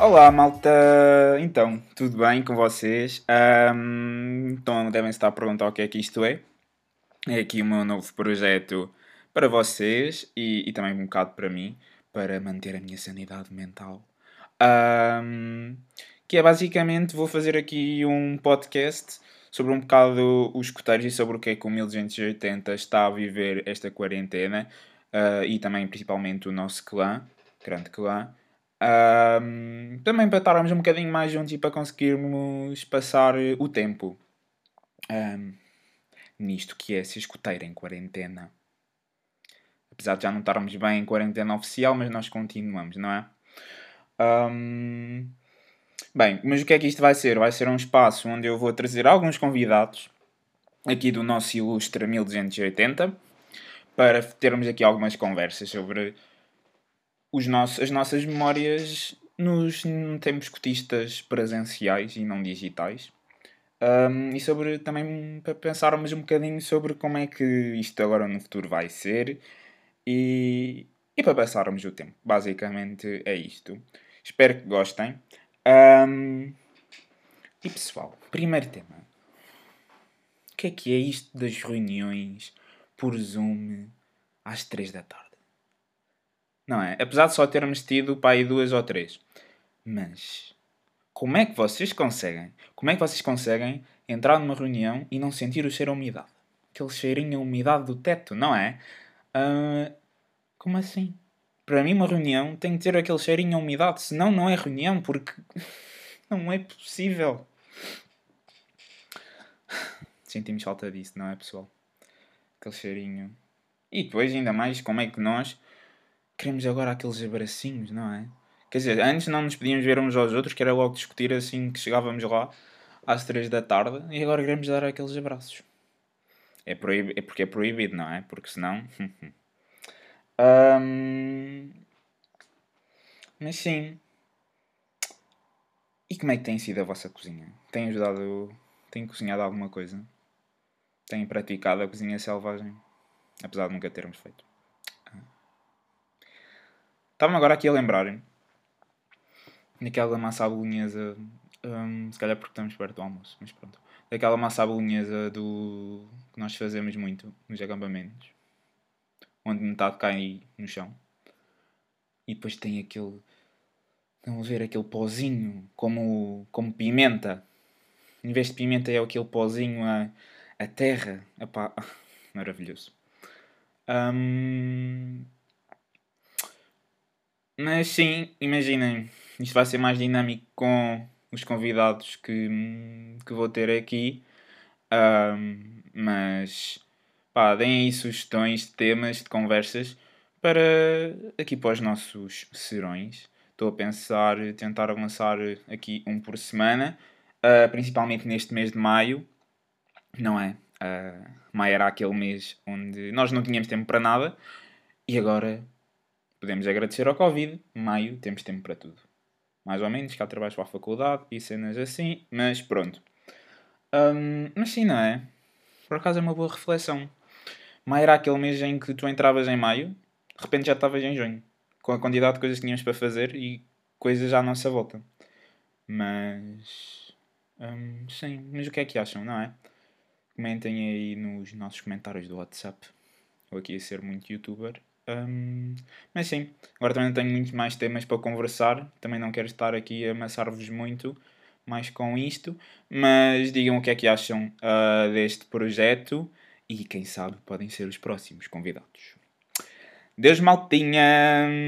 Olá, malta! Então, tudo bem com vocês? Um, então, devem estar a perguntar o que é que isto é. É aqui o meu novo projeto para vocês e, e também um bocado para mim, para manter a minha sanidade mental. Um, que é basicamente, vou fazer aqui um podcast sobre um bocado os escuteiros e sobre o que é que o 1280 está a viver esta quarentena uh, e também principalmente o nosso clã, grande clã. Um, também para estarmos um bocadinho mais juntos e para conseguirmos passar o tempo um, nisto que é se escuteiro em quarentena. Apesar de já não estarmos bem em quarentena oficial, mas nós continuamos, não é? Um, bem, mas o que é que isto vai ser? Vai ser um espaço onde eu vou trazer alguns convidados aqui do nosso ilustre 1280 para termos aqui algumas conversas sobre os nossos, as nossas memórias nos tempos cotistas presenciais e não digitais. Um, e sobre também para pensarmos um bocadinho sobre como é que isto agora no futuro vai ser e, e para passarmos o tempo. Basicamente é isto. Espero que gostem. Um, e pessoal, primeiro tema. O que é que é isto das reuniões por Zoom às 3 da tarde? Não é? Apesar de só termos tido para aí duas ou três. Mas como é que vocês conseguem? Como é que vocês conseguem entrar numa reunião e não sentir o cheiro a umidade? Aquele cheirinho a umidade do teto, não é? Uh, como assim? Para mim, uma reunião tem que ter aquele cheirinho a umidade, senão não é reunião, porque não é possível. Sentimos falta disso, não é, pessoal? Aquele cheirinho. E depois, ainda mais, como é que nós queremos agora aqueles abracinhos, não é? Quer dizer, antes não nos podíamos ver uns aos outros, que era logo discutir assim que chegávamos lá às 3 da tarde, e agora queremos dar aqueles abraços. É, proib... é porque é proibido, não é? Porque senão. um... Mas sim. E como é que tem sido a vossa cozinha? Tem ajudado. Tem cozinhado alguma coisa? Tem praticado a cozinha selvagem? Apesar de nunca termos feito. Estava-me agora aqui a lembrar daquela massa à bolonhesa, um, se calhar porque estamos perto do almoço, mas pronto. Daquela massa à bolonhesa do, que nós fazemos muito nos acampamentos, onde metade cai no chão. E depois tem aquele. Estão a ver aquele pozinho como, como pimenta. Em vez de pimenta é aquele pozinho a, a terra. Epá, maravilhoso. Um, mas sim, imaginem, isto vai ser mais dinâmico com os convidados que, que vou ter aqui. Um, mas pá, deem aí sugestões de temas, de conversas para aqui para os nossos serões. Estou a pensar tentar lançar aqui um por semana, uh, principalmente neste mês de maio, não é? Uh, maio era aquele mês onde nós não tínhamos tempo para nada e agora Podemos agradecer ao Covid, maio temos tempo para tudo. Mais ou menos, cá trabalhos para a faculdade e cenas assim, mas pronto. Um, mas sim, não é? Por acaso é uma boa reflexão. Maio era aquele mês em que tu entravas em maio, de repente já estavas em junho, com a quantidade de coisas que tínhamos para fazer e coisas à nossa volta. Mas. Um, sim, mas o que é que acham, não é? Comentem aí nos nossos comentários do WhatsApp. Vou aqui a ser muito youtuber. Um, mas sim, agora também tenho muitos mais temas para conversar. Também não quero estar aqui a amassar-vos muito mais com isto. Mas digam o que é que acham uh, deste projeto e quem sabe podem ser os próximos convidados. Deus maltinha!